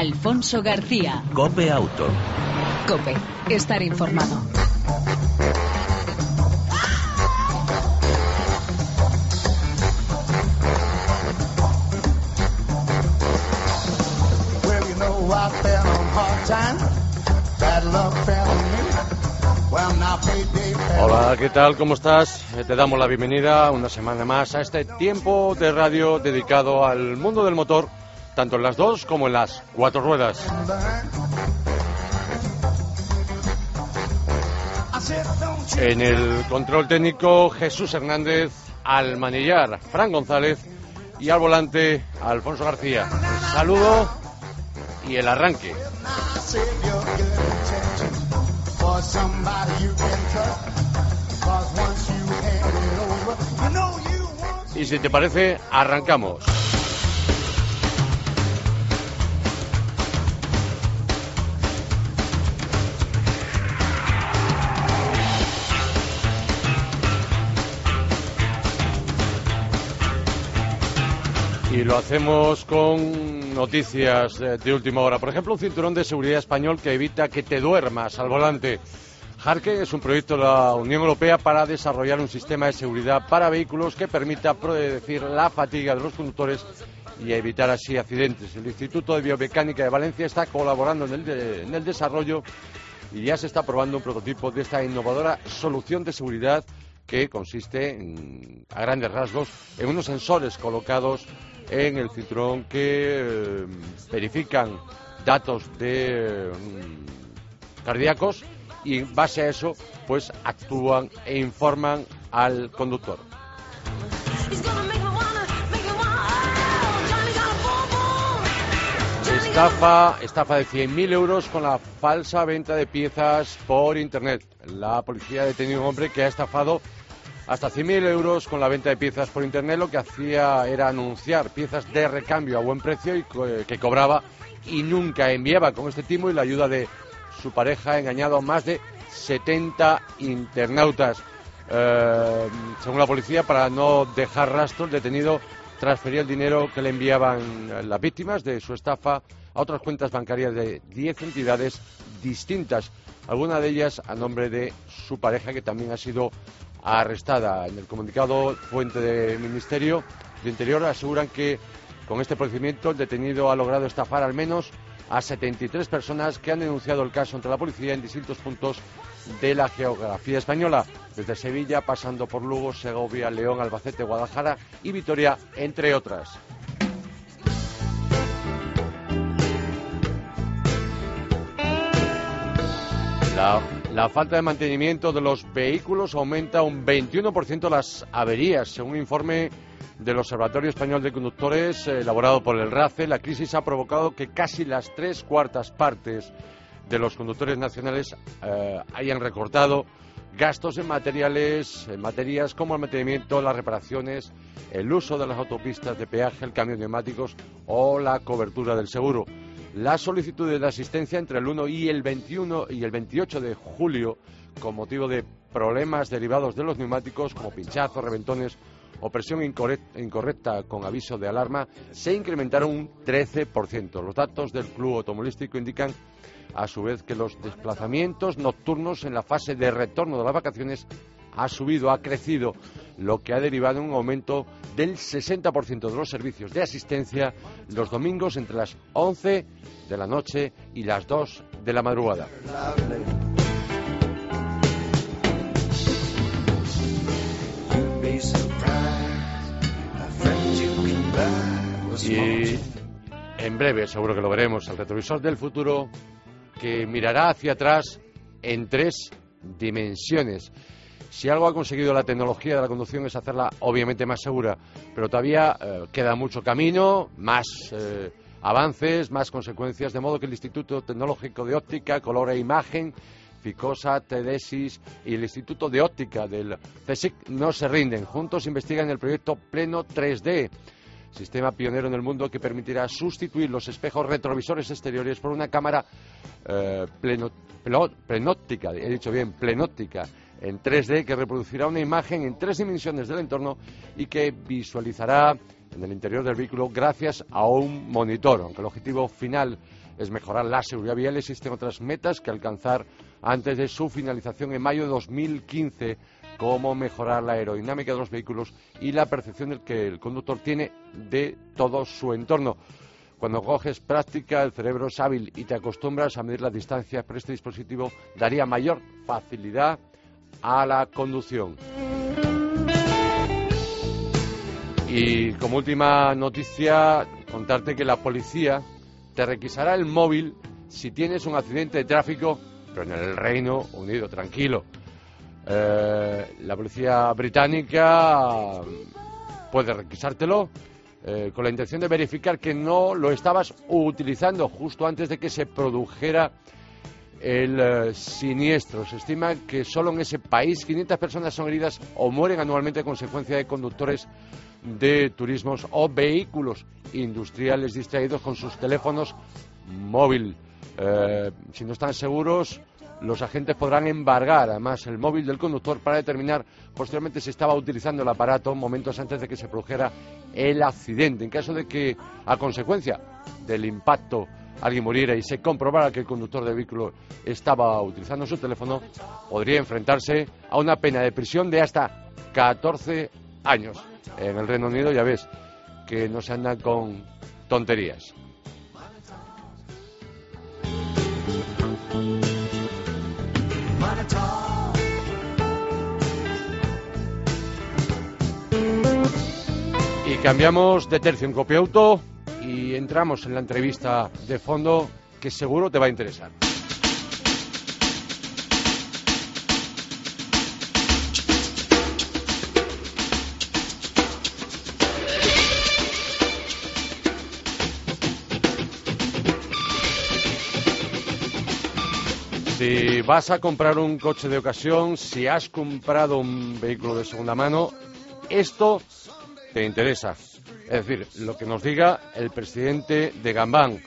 Alfonso García. Cope Auto. Cope, estar informado. Well, you know I fell on hard times. Bad luck fell on me. Well, now payday fell Hola, ¿qué tal? ¿Cómo estás? Eh, Te damos la bienvenida una semana más a este tiempo de radio dedicado al mundo del motor, tanto en las dos como en las cuatro ruedas. En el control técnico, Jesús Hernández, al manillar, Fran González y al volante, Alfonso García. Saludo y el arranque. Y si te parece, arrancamos. Y lo hacemos con noticias eh, de última hora. Por ejemplo, un cinturón de seguridad español que evita que te duermas al volante. Harke es un proyecto de la Unión Europea para desarrollar un sistema de seguridad para vehículos que permita predecir la fatiga de los conductores y evitar así accidentes. El Instituto de Biomecánica de Valencia está colaborando en el, de- en el desarrollo y ya se está probando un prototipo de esta innovadora solución de seguridad que consiste, en- a grandes rasgos, en unos sensores colocados en el cinturón que eh, verifican datos de mm, cardíacos y en base a eso pues actúan e informan al conductor. Estafa, estafa de 100.000 euros con la falsa venta de piezas por Internet. La policía ha detenido a un hombre que ha estafado hasta 100.000 euros con la venta de piezas por Internet. Lo que hacía era anunciar piezas de recambio a buen precio y que cobraba y nunca enviaba. Con este timo y la ayuda de su pareja ha engañado a más de 70 internautas. Eh, según la policía, para no dejar rastro, el detenido transfería el dinero que le enviaban las víctimas de su estafa a otras cuentas bancarias de 10 entidades distintas, algunas de ellas a nombre de su pareja, que también ha sido arrestada. En el comunicado fuente del Ministerio de Interior aseguran que con este procedimiento el detenido ha logrado estafar al menos a 73 personas que han denunciado el caso ante la policía en distintos puntos de la geografía española, desde Sevilla pasando por Lugo, Segovia, León, Albacete, Guadalajara y Vitoria, entre otras. La falta de mantenimiento de los vehículos aumenta un 21% las averías. Según un informe del Observatorio Español de Conductores eh, elaborado por el RACE, la crisis ha provocado que casi las tres cuartas partes de los conductores nacionales eh, hayan recortado gastos en materiales, en materias como el mantenimiento, las reparaciones, el uso de las autopistas de peaje, el cambio de neumáticos o la cobertura del seguro. Las solicitudes de asistencia entre el 1 y el 21 y el 28 de julio, con motivo de problemas derivados de los neumáticos como pinchazos, reventones o presión incorrec- incorrecta con aviso de alarma, se incrementaron un 13%. Los datos del Club Automovilístico indican a su vez que los desplazamientos nocturnos en la fase de retorno de las vacaciones ha subido, ha crecido, lo que ha derivado en un aumento del 60% de los servicios de asistencia los domingos entre las 11 de la noche y las 2 de la madrugada. Y en breve, seguro que lo veremos, el retrovisor del futuro que mirará hacia atrás en tres dimensiones. Si algo ha conseguido la tecnología de la conducción es hacerla obviamente más segura, pero todavía eh, queda mucho camino, más eh, avances, más consecuencias, de modo que el Instituto Tecnológico de Óptica, Color e Imagen, Ficosa, Tedesis y el Instituto de Óptica del CSIC no se rinden. Juntos investigan el proyecto Pleno 3D, sistema pionero en el mundo que permitirá sustituir los espejos retrovisores exteriores por una cámara eh, plenóptica, he dicho bien, plenóptica, en 3D que reproducirá una imagen en tres dimensiones del entorno y que visualizará en el interior del vehículo gracias a un monitor. Aunque el objetivo final es mejorar la seguridad vial, existen otras metas que alcanzar antes de su finalización en mayo de 2015, como mejorar la aerodinámica de los vehículos y la percepción que el conductor tiene de todo su entorno. Cuando coges práctica, el cerebro es hábil y te acostumbras a medir las distancias, pero este dispositivo daría mayor facilidad a la conducción. Y como última noticia, contarte que la policía te requisará el móvil si tienes un accidente de tráfico, pero en el Reino Unido, tranquilo. Eh, la policía británica puede requisártelo eh, con la intención de verificar que no lo estabas utilizando justo antes de que se produjera el eh, siniestro. Se estima que solo en ese país 500 personas son heridas o mueren anualmente a consecuencia de conductores de turismos o vehículos industriales distraídos con sus teléfonos móvil. Eh, si no están seguros, los agentes podrán embargar además el móvil del conductor para determinar posteriormente si estaba utilizando el aparato momentos antes de que se produjera el accidente. En caso de que, a consecuencia del impacto, alguien muriera y se comprobara que el conductor del vehículo estaba utilizando su teléfono, podría enfrentarse a una pena de prisión de hasta 14 años. En el Reino Unido ya ves que no se andan con tonterías. Y cambiamos de tercio en Copiauto y entramos en la entrevista de fondo que seguro te va a interesar. Si vas a comprar un coche de ocasión, si has comprado un vehículo de segunda mano, esto te interesa. Es decir, lo que nos diga el presidente de Gambán,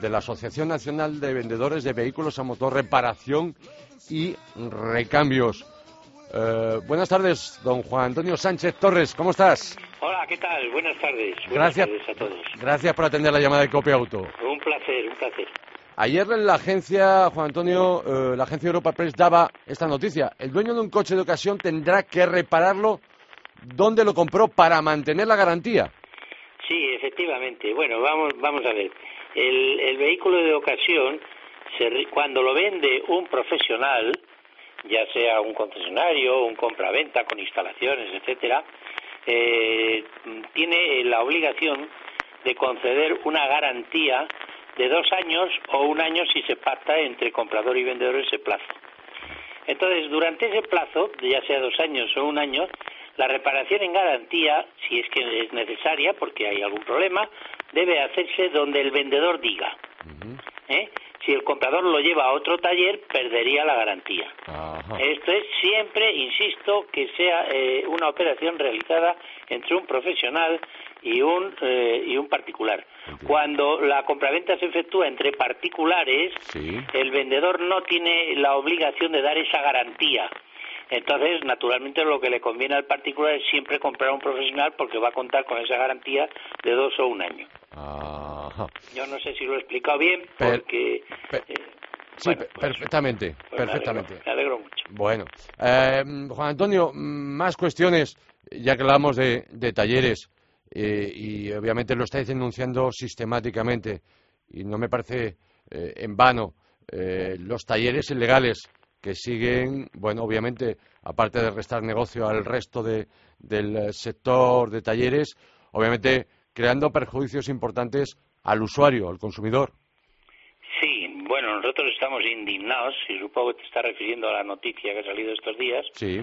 de la Asociación Nacional de Vendedores de Vehículos a Motor Reparación y Recambios. Eh, buenas tardes, don Juan Antonio Sánchez Torres, ¿cómo estás? Hola, ¿qué tal? Buenas tardes. Buenas Gracias. tardes a todos. Gracias por atender la llamada de Copia Auto. Un placer, un placer. Ayer en la agencia, Juan Antonio, eh, la agencia Europa Press daba esta noticia. El dueño de un coche de ocasión tendrá que repararlo donde lo compró para mantener la garantía. Efectivamente. Bueno, vamos, vamos a ver. El, vehículo de ocasión, se cuando lo vende un profesional, ya sea un concesionario, un compraventa con instalaciones, etcétera, eh, tiene la obligación de conceder una garantía de dos años o un año si se pacta entre comprador y vendedor ese plazo. Entonces, durante ese plazo, ya sea dos años o un año, la reparación en garantía, si es que es necesaria, porque hay algún problema, debe hacerse donde el vendedor diga. ¿eh? Si el comprador lo lleva a otro taller, perdería la garantía. Esto es siempre, insisto, que sea eh, una operación realizada entre un profesional y un, eh, y un particular. Cuando la compraventa se efectúa entre particulares, Sí. el vendedor no tiene la obligación de dar esa garantía. Entonces, naturalmente, lo que le conviene al particular es siempre comprar a un profesional porque va a contar con esa garantía de dos o un año. Ajá. Yo no sé si lo he explicado bien porque... per- eh, Sí, bueno, pues- perfectamente, pues me perfectamente. alegro- Me alegro mucho. Bueno, eh, Juan Antonio, mm, más cuestiones, ya que hablamos de, de talleres eh, y obviamente lo estáis denunciando sistemáticamente y no me parece eh, en vano eh, los talleres ilegales que siguen, bueno, obviamente, aparte de restar negocio al resto de- del eh, sector de talleres, obviamente creando perjuicios importantes al usuario, al consumidor. Sí, bueno, nosotros estamos indignados, y supongo que te está refiriendo a la noticia que ha salido estos días. Sí,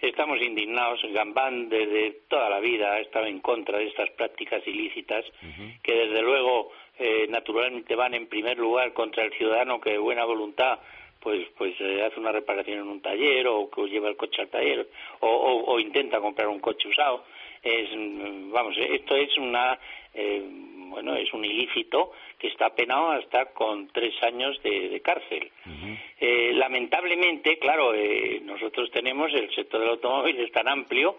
Estamos indignados. Gambán desde toda la vida ha estado en contra de estas prácticas ilícitas que desde luego eh, naturalmente van en primer lugar contra el ciudadano que de buena voluntad pues pues eh, hace una reparación en un taller o que lleva el coche al taller o, o- o intenta comprar un coche usado es mm, vamos eh, esto es una eh, bueno es un ilícito que está penado hasta con tres años de, de cárcel eh, lamentablemente, claro, eh, nosotros tenemos el sector del automóvil es tan amplio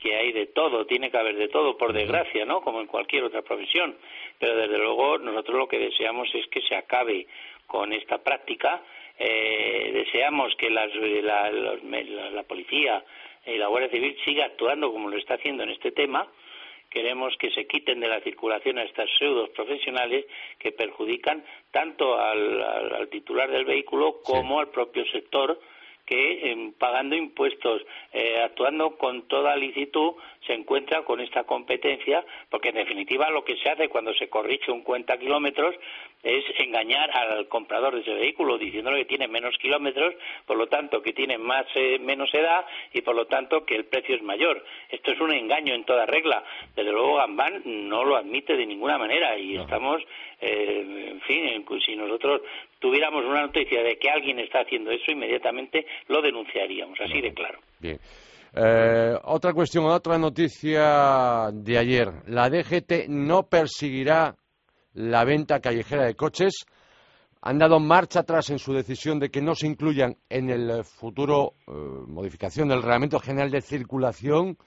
que hay de todo, tiene que haber de todo, por desgracia, ¿no? Como en cualquier otra profesión. Pero desde luego nosotros lo que deseamos es que se acabe con esta práctica. Eh, deseamos que las- la, los- la- la policía y la Guardia Civil siga actuando como lo está haciendo en este tema. Queremos que se quiten de la circulación a estas pseudos profesionales que perjudican tanto al, al- al titular del vehículo como al propio sector que em, pagando impuestos, eh, actuando con toda licitud, se encuentra con esta competencia, porque en definitiva lo que se hace cuando se corrige un cuenta kilómetros es engañar al comprador de ese vehículo, diciéndole que tiene menos kilómetros, por lo tanto que tiene más eh, menos edad y por lo tanto que el precio es mayor. Esto es un engaño en toda regla. Desde luego Gambán no lo admite de ninguna manera y estamos, eh, en fin, en- si nosotros tuviéramos una noticia de que alguien está haciendo eso, inmediatamente lo denunciaríamos, así de claro. Bien. Eh, otra cuestión, otra noticia de ayer. La DGT no perseguirá la venta callejera de coches. Han dado marcha atrás en su decisión de que no se incluyan en el futuro eh, modificación del Reglamento General de Circulación.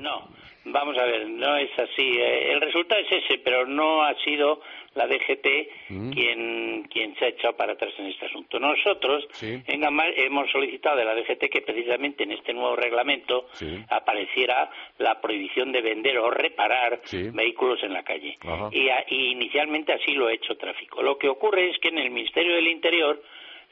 No, vamos a ver, no es así. Eh, El resultado es ese, pero no ha sido la DGT Mm. quien, quien se ha echado para atrás en este asunto. Nosotros Sí. en Gamar hemos solicitado de la DGT que precisamente en este nuevo reglamento Sí. apareciera la prohibición de vender o reparar Sí. vehículos en la calle. Y, a- y inicialmente así lo ha hecho tráfico. Lo que ocurre es que en el Ministerio del Interior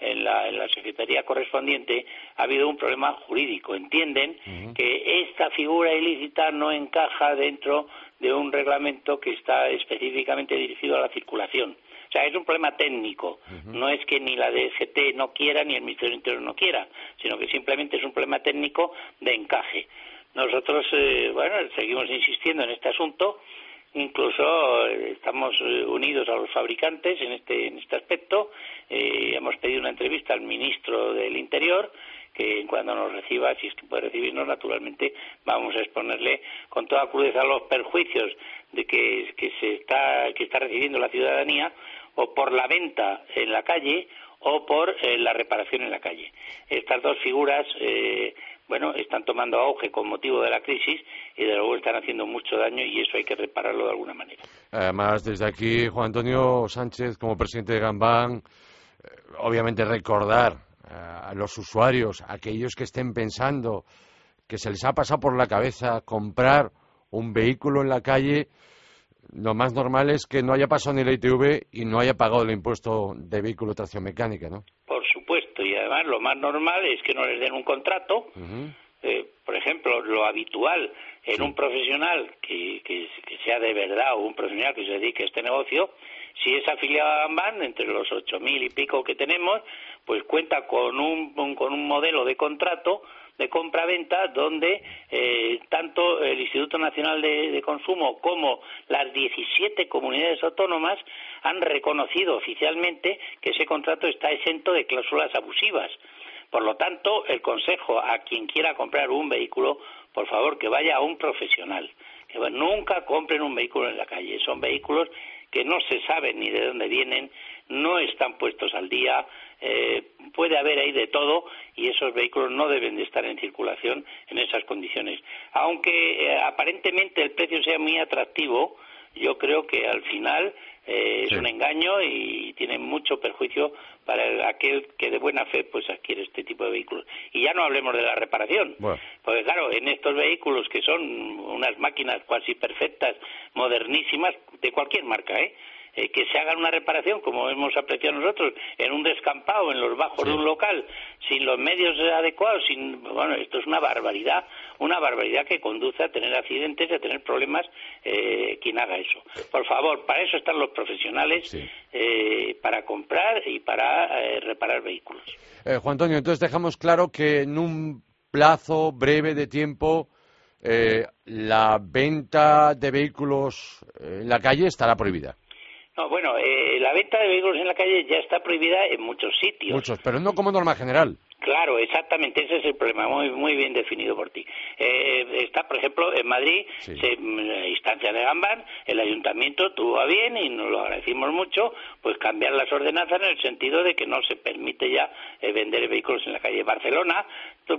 en la, en la Secretaría correspondiente ha habido un problema jurídico. Entienden que esta figura ilícita no encaja dentro de un reglamento que está específicamente dirigido a la circulación. O sea, es un problema técnico. No es que ni la DGT no quiera ni el Ministerio del Interior no quiera, sino que simplemente es un problema técnico de encaje. Nosotros, eh, bueno, seguimos insistiendo en este asunto. Incluso eh, estamos eh, unidos a los fabricantes en este, en este aspecto. Eh, hemos pedido una entrevista al ministro del Interior que cuando nos reciba, si es que puede recibirnos, naturalmente vamos a exponerle con toda crudeza los perjuicios de que, se está, que está recibiendo la ciudadanía o por la venta en la calle o por eh, la reparación en la calle. Estas dos figuras, eh, bueno, están tomando auge con motivo de la crisis y de luego están haciendo mucho daño y eso hay que repararlo de alguna manera. Además, desde aquí, Juan Antonio Sánchez, como presidente de Gambán, eh, obviamente recordar a los usuarios, a aquellos que estén pensando que se les ha pasado por la cabeza comprar un vehículo en la calle, lo más normal es que no haya pasado ni la ITV y no haya pagado el impuesto de vehículo de tracción mecánica, ¿no? Por supuesto, y además lo más normal es que no les den un contrato. Eh, por ejemplo, lo habitual en un profesional que, que, que sea de verdad o un profesional que se dedique a este negocio, si es afiliado a Gambán, entre los ocho mil y pico que tenemos, pues cuenta con un, con un modelo de contrato de compra-venta donde eh, tanto el Instituto Nacional de, Consumo como las 17 comunidades autónomas han reconocido oficialmente que ese contrato está exento de cláusulas abusivas. Por lo tanto, el consejo a quien quiera comprar un vehículo, por favor, que vaya a un profesional. Que nunca compren un vehículo en la calle. Son vehículos que no se sabe ni de dónde vienen, no están puestos al día, eh, puede haber ahí de todo y esos vehículos no deben de estar en circulación en esas condiciones. Aunque eh, aparentemente el precio sea muy atractivo, yo creo que al final eh, Sí. es un engaño y tiene mucho perjuicio para el- aquel que de buena fe pues adquiere este tipo de vehículos. Y ya no hablemos de la reparación. Bueno. Porque claro, en estos vehículos que son unas máquinas cuasi perfectas, modernísimas, de cualquier marca, ¿eh? Eh, que se hagan una reparación, como hemos apreciado nosotros, en un descampado, en los bajos Sí. de un local, sin los medios adecuados, sin, bueno, esto es una barbaridad, una barbaridad que conduce a tener accidentes, a tener problemas eh, quien haga eso. Por favor, para eso están los profesionales, Sí. eh, para comprar y para eh, reparar vehículos. Eh, Juan Antonio, entonces dejamos claro que en un plazo breve de tiempo eh, la venta de vehículos eh, en la calle estará prohibida. No, bueno, eh, la venta de vehículos en la calle ya está prohibida en muchos sitios. Muchos, pero no como norma general. Claro, exactamente, ese es el problema, muy, muy bien definido por ti. Eh, está, por ejemplo, en Madrid, Sí. se, la instancia de Gambán, el ayuntamiento tuvo a bien, y nos lo agradecimos mucho, pues cambiar las ordenanzas en el sentido de que no se permite ya eh, vender vehículos en la calle. Barcelona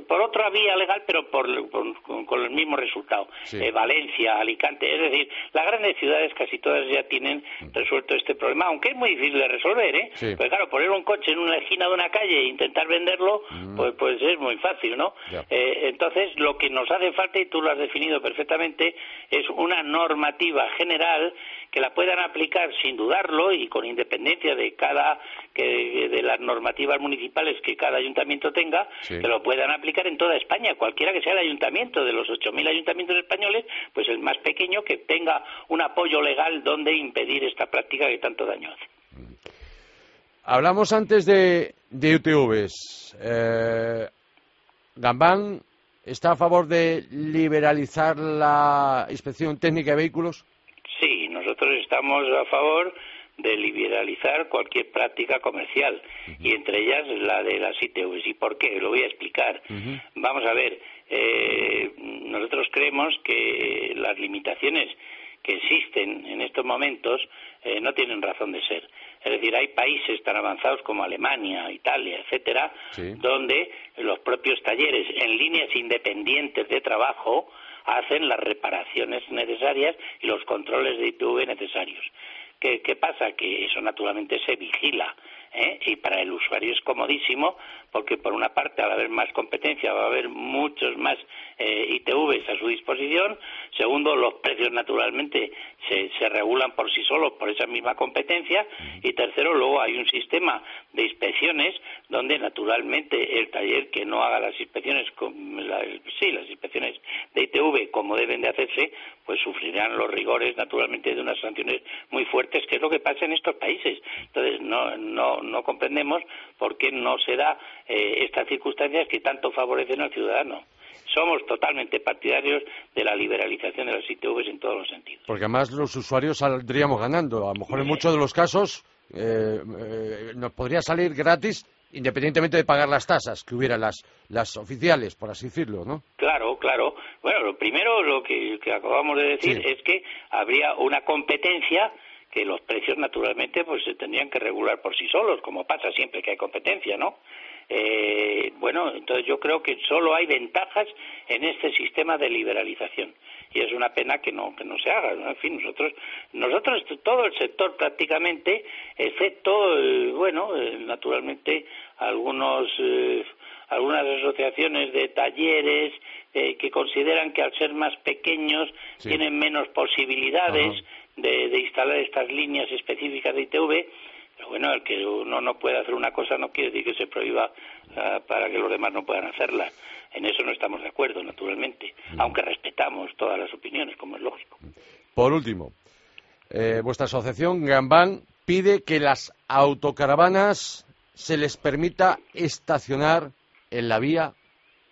por otra vía legal, pero por, por- con, con el mismo resultado. Sí. Eh, Valencia, Alicante, es decir, las grandes ciudades casi todas ya tienen resuelto este problema, aunque es muy difícil de resolver, ¿eh? Sí. Pues claro, poner un coche en una esquina de una calle e intentar venderlo, pues, pues es muy fácil, ¿no? Mm. Eh, entonces, lo que nos hace falta, y tú lo has definido perfectamente, es una normativa general que la puedan aplicar sin dudarlo y con independencia de cada que, de las normativas municipales que cada ayuntamiento tenga, Sí. que lo puedan aplicar en toda España, cualquiera que sea el ayuntamiento de los 8.000 ayuntamientos españoles, pues el más pequeño que tenga un apoyo legal donde impedir esta práctica que tanto daño hace. Hablamos antes de, de UTVs. Eh, Gambán está a favor de liberalizar la inspección técnica de vehículos. Nosotros estamos a favor de liberalizar cualquier práctica comercial y entre ellas la de las ITVs. ¿Y por qué? Lo voy a explicar. Vamos a ver, eh, nosotros creemos que las limitaciones que existen en estos momentos eh, no tienen razón de ser. Es decir, hay países tan avanzados como Alemania, Italia, etcétera, Sí. donde los propios talleres en líneas independientes de trabajo hacen las reparaciones necesarias y los controles de ITV necesarios. ¿Qué, qué pasa? Que eso naturalmente se vigila ¿eh? y para el usuario es comodísimo porque por una parte al haber más competencia va a haber muchos más eh, ITVs a su disposición. Segundo, los precios naturalmente se, se regulan por sí solos por esa misma competencia. Y tercero, luego hay un sistema de inspecciones donde naturalmente el taller que no haga las inspecciones, con la- sí, las inspecciones de ITV como deben de hacerse, pues sufrirán los rigores naturalmente de unas sanciones muy fuertes, que es lo que pasa en estos países. Entonces no, no, no comprendemos por qué no se da eh, estas circunstancias que tanto favorecen al ciudadano. Somos totalmente partidarios de la liberalización de las ITVs en todos los sentidos. Porque además los usuarios saldríamos ganando. A lo mejor en muchos de los casos eh, eh, nos podría salir gratis independientemente de pagar las tasas que hubiera las, las oficiales, por así decirlo, ¿no? Claro, claro. Bueno, lo primero, lo que, que acabamos de decir, Sí. es que habría una competencia que los precios naturalmente pues se tendrían que regular por sí solos, como pasa siempre que hay competencia, ¿no? Eh, bueno, entonces yo creo que solo hay ventajas en este sistema de liberalización y es una pena que no que no se haga. En fin, nosotros nosotros todo el sector prácticamente, excepto eh, bueno, eh, naturalmente algunos eh, algunas asociaciones de talleres eh, que consideran que al ser más pequeños Sí. tienen menos posibilidades de, de instalar estas líneas específicas de ITV. Pero bueno, el que uno no pueda hacer una cosa no quiere decir que se prohíba ah, para que los demás no puedan hacerla. En eso no estamos de acuerdo, naturalmente, aunque respetamos todas las opiniones, como es lógico. Por último, eh, vuestra asociación Gambán pide que las autocaravanas se les permita estacionar en la vía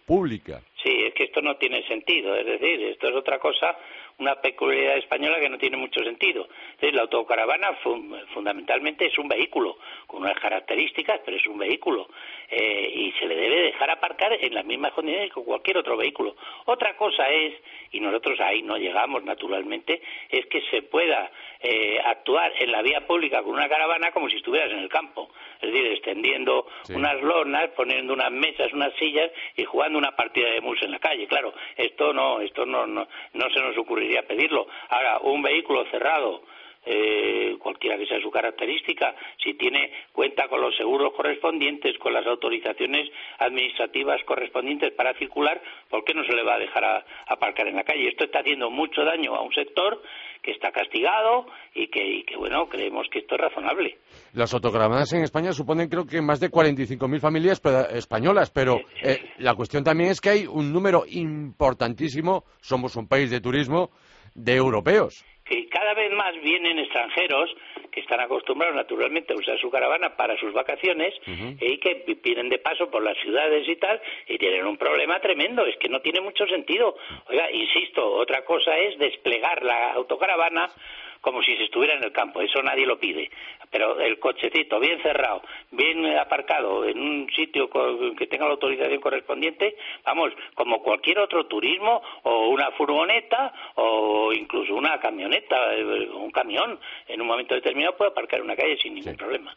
pública. Sí, es que esto no tiene sentido, es decir, esto es otra cosa, una peculiaridad española que no tiene mucho sentido. Es decir, la autocaravana fun- fundamentalmente es un vehículo con unas características, pero es un vehículo eh, y se le debe dejar aparcar en las mismas condiciones que cualquier otro vehículo. Otra cosa es, y nosotros ahí no llegamos naturalmente, es que se pueda eh, actuar en la vía pública con una caravana como si estuvieras en el campo, es decir, extendiendo Sí. unas lonas, poniendo unas mesas, unas sillas y jugando una partida de mus en la calle. Claro, esto no, esto no, no, no se nos ocurriría pedirlo. Ahora, un vehículo cerrado, eh, cualquiera que sea su característica, si tiene cuenta con los seguros correspondientes, con las autorizaciones administrativas correspondientes para circular, ¿por qué no se le va a dejar a- aparcar en la calle? Esto está haciendo mucho daño a un sector que está castigado y que, y que bueno, creemos que esto es razonable. Las autocaravanas en España suponen creo que más de 45.000 familias españolas, pero eh, la cuestión también es que hay un número importantísimo, somos un país de turismo, de europeos. Que cada vez más vienen extranjeros que están acostumbrados naturalmente a usar su caravana para sus vacaciones y que vi- vienen de paso por las ciudades y tal y tienen un problema tremendo, es que no tiene mucho sentido. Oiga, insisto, otra cosa es desplegar la autocaravana como si se estuviera en el campo, eso nadie lo pide, pero el cochecito bien cerrado, bien aparcado en un sitio que tenga la autorización correspondiente, vamos, como cualquier otro turismo o una furgoneta o incluso una camioneta, eh, un camión, en un momento determinado puede aparcar en una calle sin ningún Sí. problema.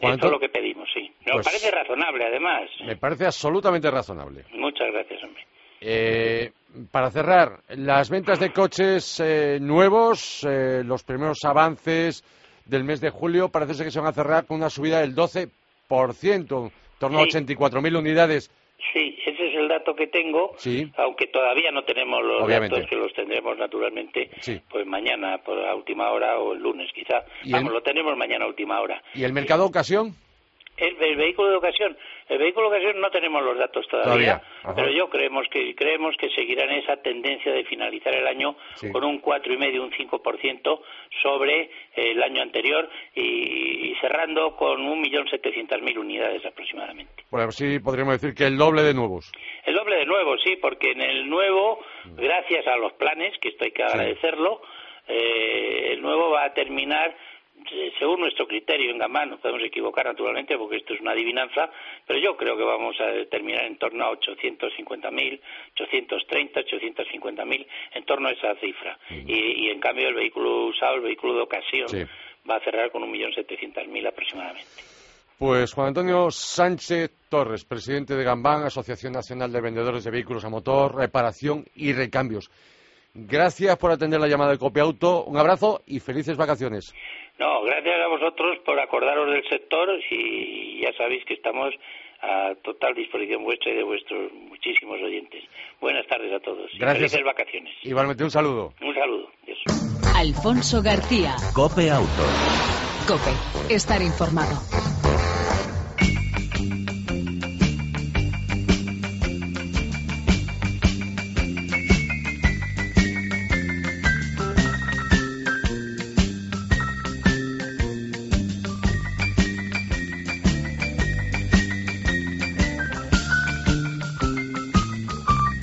Juan Esto es lo que pedimos, sí. Nos Pues- parece razonable, además. Me parece absolutamente razonable. Muchas gracias, hombre. Eh, para cerrar, las ventas de coches eh, nuevos, eh, los primeros avances del mes de julio, parece ser que se van a cerrar con una subida del 12%, en torno a Sí. 84.000 unidades. Sí, ese es el dato que tengo, Sí. aunque todavía no tenemos los Obviamente. datos que los tendremos naturalmente Sí. pues mañana por a última hora o el lunes quizá. ¿Y Vamos, el- lo tenemos mañana a última hora. ¿Y el mercado ocasión? El, el vehículo de ocasión, el vehículo de ocasión no tenemos los datos todavía, pero yo creemos que creemos que seguirán esa tendencia de finalizar el año Sí. con un cuatro y medio, un 5% sobre el año anterior y, y cerrando con un millón setecientas mil unidades aproximadamente. Bueno, sí podríamos decir que el doble de nuevos. El doble de nuevo, sí, porque en el nuevo, gracias a los planes, que esto hay que agradecerlo, eh, el nuevo va a terminar, eh, según nuestro criterio en Gamán, nos podemos equivocar naturalmente porque esto es una adivinanza, pero yo creo que vamos a terminar en torno a 850.000, 830, 850.000, en torno a esa cifra. Y, y en cambio el vehículo usado, el vehículo de ocasión, Sí. va a cerrar con 1.700.000 aproximadamente. Pues Juan Antonio Sánchez Torres, presidente de Gambán, Asociación Nacional de Vendedores de Vehículos a Motor, Reparación y Recambios. Gracias por atender la llamada de Copia Auto. Un abrazo y felices vacaciones. No, gracias a vosotros por acordaros del sector y ya sabéis que estamos a total disposición vuestra y de vuestros muchísimos oyentes. Buenas tardes a todos y Gracias. felices vacaciones. Igualmente un saludo. Un saludo. Adiós. Alfonso García. Cope Auto. Cope. Estar informado.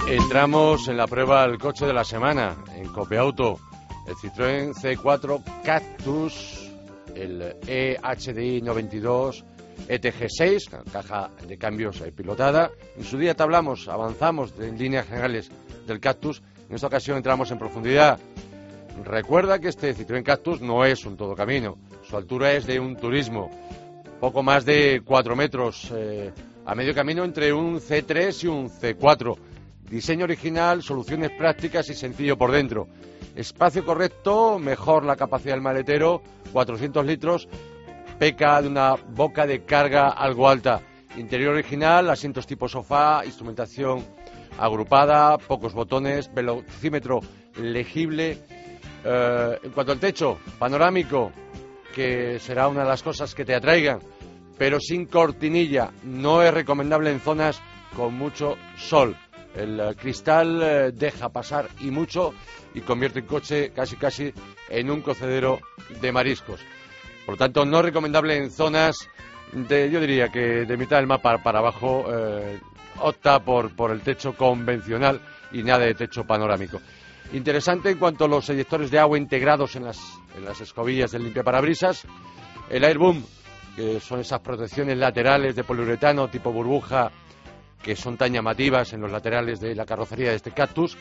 Entramos en la prueba del coche de la semana en Copeauto. El Citroën C4 Cactus, el EHDI 92 ETG6, caja de cambios pilotada. En su día te hablamos, avanzamos en líneas generales del Cactus. En esta ocasión entramos en profundidad. Recuerda que este Citroën Cactus no es un todo camino. Su altura es de un turismo, poco más de 4 metros, eh, a medio camino entre un C3 y un C4. Diseño original, soluciones prácticas y sencillo por dentro. Espacio correcto, mejor la capacidad del maletero, 400 litros, peca de una boca de carga algo alta. Interior original, asientos tipo sofá, instrumentación agrupada, pocos botones, velocímetro legible. Eh, en cuanto al techo, panorámico, que será una de las cosas que te atraigan, pero sin cortinilla. No es recomendable en zonas con mucho sol. El eh, cristal eh, deja pasar y mucho y convierte el coche casi casi en un cocedero de mariscos. Por lo tanto, no recomendable en zonas de, yo diría que de mitad del mapa para abajo, eh, opta por, por el techo convencional y nada de techo panorámico. Interesante en cuanto a los eyectores de agua integrados en las, en las escobillas del limpiaparabrisas. El Airboom, que son esas protecciones laterales de poliuretano tipo burbuja que son tan llamativas en los laterales de la carrocería de este Cactus,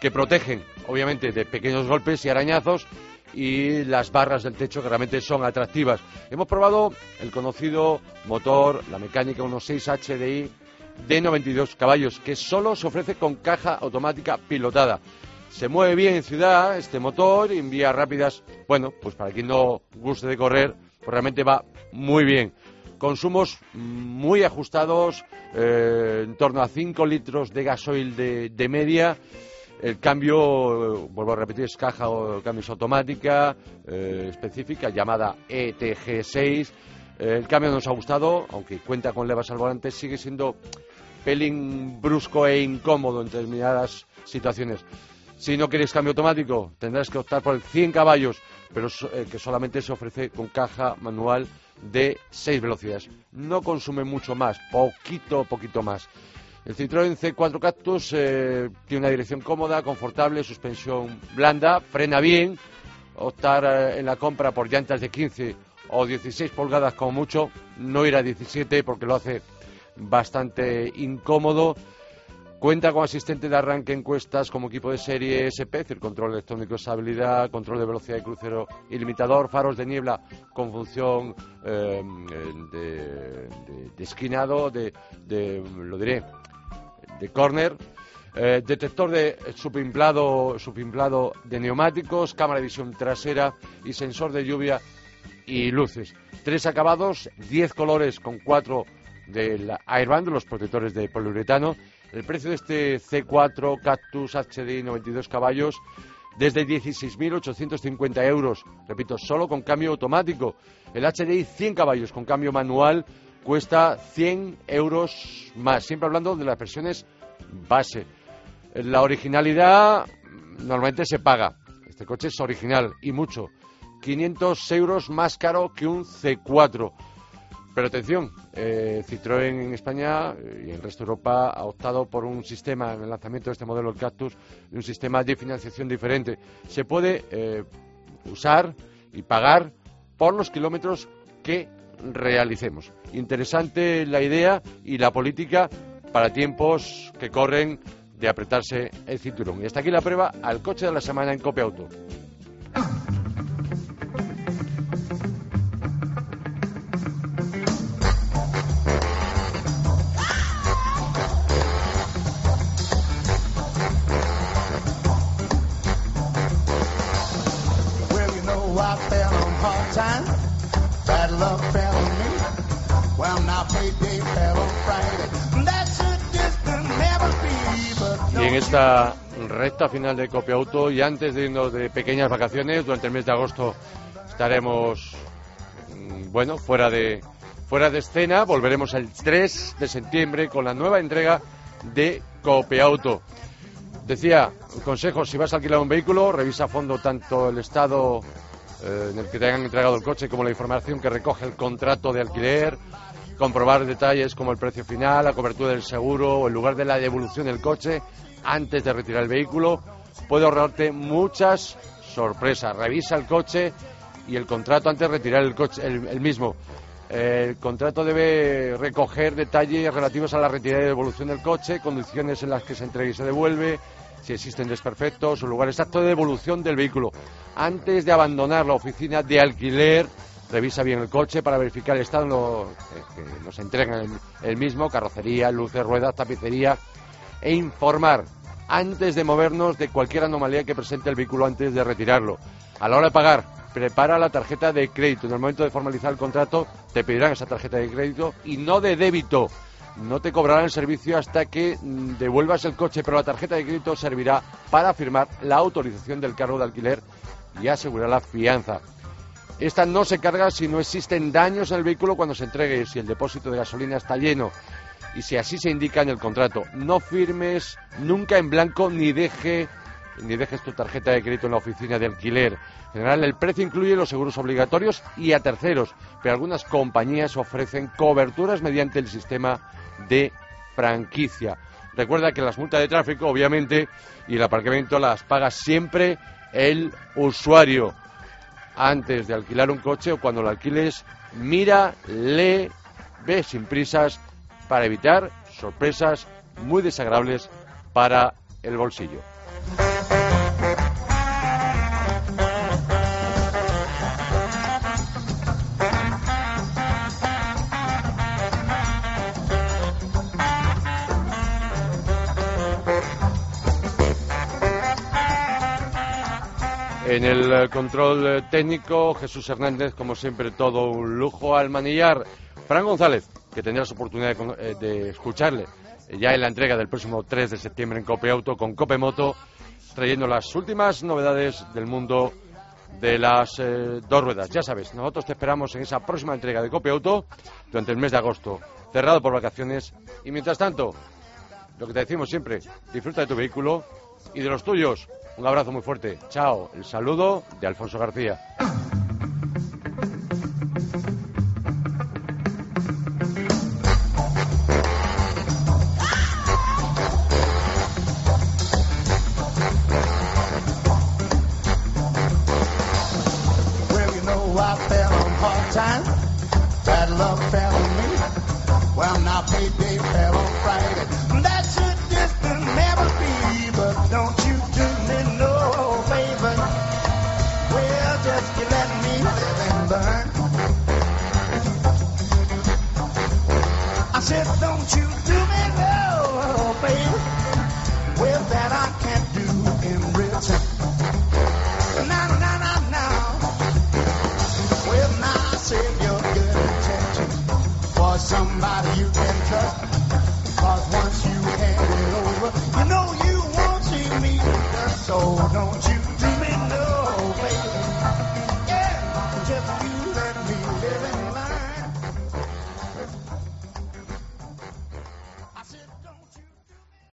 que protegen, obviamente, de pequeños golpes y arañazos y las barras del techo que realmente son atractivas. Hemos probado el conocido motor, la mecánica 1.6 HDI de 92 caballos, que solo se ofrece con caja automática pilotada. Se mueve bien en ciudad este motor, en vías rápidas, bueno, pues para quien no guste de correr, pues realmente va muy bien. Consumos muy ajustados, eh, en torno a 5 litros de gasoil de, media. El cambio, eh, vuelvo a repetir, es caja o cambios automática eh, específica llamada ETG6. Eh, el cambio nos ha gustado, aunque cuenta con levas al volante, sigue siendo pelín brusco e incómodo en determinadas situaciones. Si no quieres cambio automático, tendrás que optar por el 100 caballos, pero que solamente se ofrece con caja manual de 6 velocidades. No consume mucho más, poquito, poquito más. El Citroën C4 Cactus eh, tiene una dirección cómoda, confortable, suspensión blanda, frena bien. Optar eh, en la compra por llantas de 15 o 16 pulgadas como mucho, no ir a 17 porque lo hace bastante incómodo. Cuenta con asistente de arranque encuestas como equipo de serie SP, es control electrónico de estabilidad, control de velocidad de crucero ilimitador, faros de niebla con función eh, de, de- esquinado, de, lo diré, de corner, eh, detector de subinflado de neumáticos, cámara de visión trasera y sensor de lluvia y luces. Tres acabados, diez colores con cuatro del Airband, los protectores de poliuretano. El precio de este C4 Cactus HDI 92 caballos desde 16.850 euros. Repito, solo con cambio automático. El HDI 100 caballos con cambio manual cuesta 100 euros más. Siempre hablando de las versiones base. La originalidad normalmente se paga. Este coche es original y mucho. 500 euros más caro que un C4. Pero atención, eh, Citroën en España eh, y el resto de Europa ha optado por un sistema en el lanzamiento de este modelo el Cactus, un sistema de financiación diferente. Se puede eh, usar y pagar por los kilómetros que realicemos. Interesante la idea y la política para tiempos que corren de apretarse el cinturón. Y hasta aquí la prueba al coche de la semana en Copia recta final de Copia Auto y antes de irnos de pequeñas vacaciones, durante el mes de agosto estaremos, mm, bueno, fuera de, fuera de escena. Volveremos el 3 de septiembre con la nueva entrega de Copia Auto. Decía, consejo, si vas a alquilar un vehículo, revisa a fondo tanto el estado eh, en el que te hayan entregado el coche como la información que recoge el contrato de alquiler, comprobar detalles como el precio final, la cobertura del seguro o el lugar de la devolución del coche antes de retirar el vehículo. Puede ahorrarte muchas sorpresas. Revisa el coche y el contrato antes de retirar el coche, el, mismo. El contrato debe recoger detalles relativos a la retirada y devolución del coche, condiciones en las que se entrega y se devuelve, si existen desperfectos, el lugar exacto de devolución del vehículo. Antes de abandonar la oficina de alquiler, revisa bien el coche para verificar el estado en eh, que nos entregan el mismo, carrocería, luces, ruedas, tapicería, e informar antes de movernos de cualquier anomalía que presente el vehículo antes de retirarlo. A la hora de pagar, prepara la tarjeta de crédito. En el momento de formalizar el contrato, te pedirán esa tarjeta de crédito y no de débito. No te cobrarán el servicio hasta que mm, devuelvas el coche, pero la tarjeta de crédito servirá para firmar la autorización del cargo de alquiler y asegurar la fianza. Esta no se carga si no existen daños en el vehículo cuando se entregue, si el depósito de gasolina está lleno y si así se indica en el contrato. No firmes nunca en blanco ni deje ni dejes tu tarjeta de crédito en la oficina de alquiler. En general, el precio incluye los seguros obligatorios y a terceros, pero algunas compañías ofrecen coberturas mediante el sistema de franquicia. Recuerda que las multas de tráfico, obviamente, y el aparcamiento las paga siempre el usuario. Antes de alquilar un coche o cuando lo alquiles, mira, lee, ve sin prisas para evitar sorpresas muy desagradables para el bolsillo. En el eh, control eh, técnico, Jesús Hernández, como siempre, todo un lujo al manillar. Fran González, que tendrás oportunidad de, eh, de escucharle eh, ya en la entrega del próximo 3 de septiembre en Cope Auto con Cope Moto, trayendo las últimas novedades del mundo de las eh, dos ruedas. Ya sabes, nosotros te esperamos en esa próxima entrega de Cope Auto durante el mes de agosto, cerrado por vacaciones. Y mientras tanto, lo que te decimos siempre, disfruta de tu vehículo y de los tuyos. Un abrazo muy fuerte. Chao. El saludo de Alfonso García.